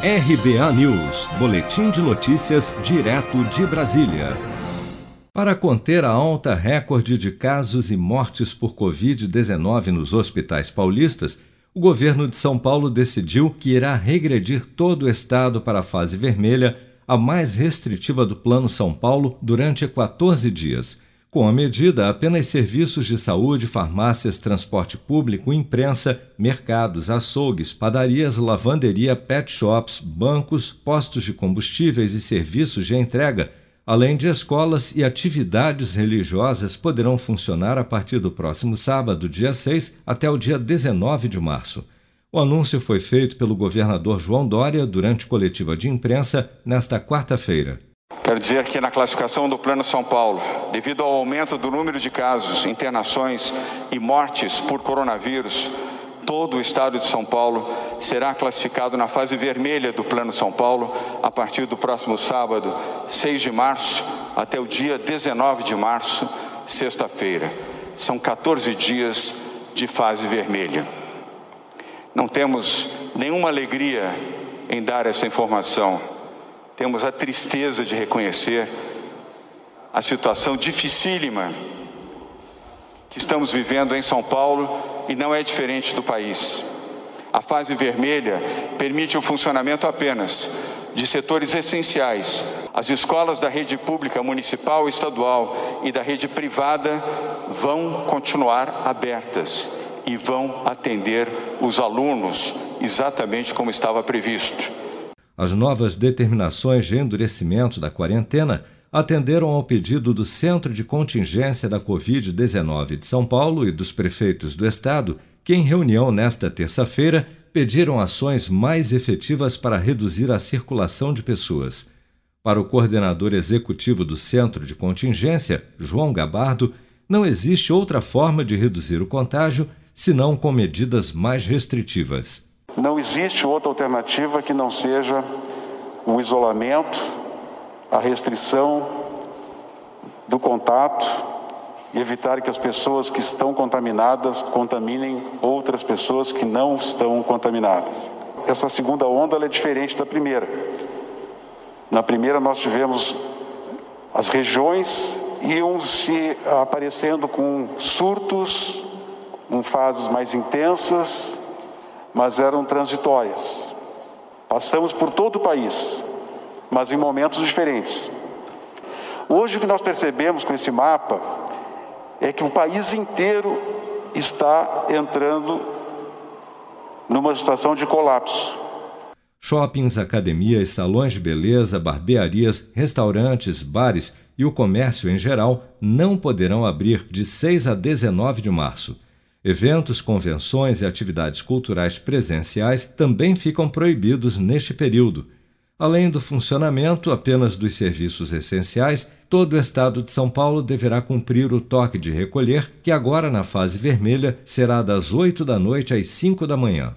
RBA News, Boletim de Notícias, direto de Brasília. Para conter a alta recorde de casos e mortes por Covid-19 nos hospitais paulistas, o governo de São Paulo decidiu que irá regredir todo o estado para a fase vermelha, a mais restritiva do Plano São Paulo, durante 14 dias. Com a medida, apenas serviços de saúde, farmácias, transporte público, imprensa, mercados, açougues, padarias, lavanderia, pet shops, bancos, postos de combustíveis e serviços de entrega, além de escolas e atividades religiosas, poderão funcionar a partir do próximo sábado, dia 6, até o dia 19 de março. O anúncio foi feito pelo governador João Dória durante coletiva de imprensa nesta quarta-feira. Quero dizer que na classificação do Plano São Paulo, devido ao aumento do número de casos, internações e mortes por coronavírus, todo o estado de São Paulo será classificado na fase vermelha do Plano São Paulo a partir do próximo sábado, 6 de março, até o dia 19 de março, sexta-feira. São 14 dias de fase vermelha. Não temos nenhuma alegria em dar essa informação temos a tristeza de reconhecer a situação dificílima que estamos vivendo em São Paulo e não é diferente do país. A fase vermelha permite o funcionamento apenas de setores essenciais. As escolas da rede pública municipal, estadual e da rede privada vão continuar abertas e vão atender os alunos exatamente como estava previsto. As novas determinações de endurecimento da quarentena atenderam ao pedido do Centro de Contingência da Covid-19 de São Paulo e dos prefeitos do estado, que, em reunião nesta terça-feira, pediram ações mais efetivas para reduzir a circulação de pessoas. Para o coordenador executivo do Centro de Contingência, João Gabardo, não existe outra forma de reduzir o contágio senão com medidas mais restritivas. Não existe outra alternativa que não seja o isolamento, a restrição do contato e evitar que as pessoas que estão contaminadas contaminem outras pessoas que não estão contaminadas. Essa segunda onda é diferente da primeira. Na primeira nós tivemos as regiões iam se aparecendo com surtos, em fases mais intensas, mas eram transitórias. Passamos por todo o país, mas em momentos diferentes. Hoje o que nós percebemos com esse mapa é que o país inteiro está entrando numa situação de colapso. Shoppings, academias, salões de beleza, barbearias, restaurantes, bares e o comércio em geral não poderão abrir de 6 a 19 de março. Eventos, convenções e atividades culturais presenciais também ficam proibidos neste período. Além do funcionamento apenas dos serviços essenciais, todo o estado de São Paulo deverá cumprir o toque de recolher, que agora na fase vermelha será das 8 da noite às 5 da manhã.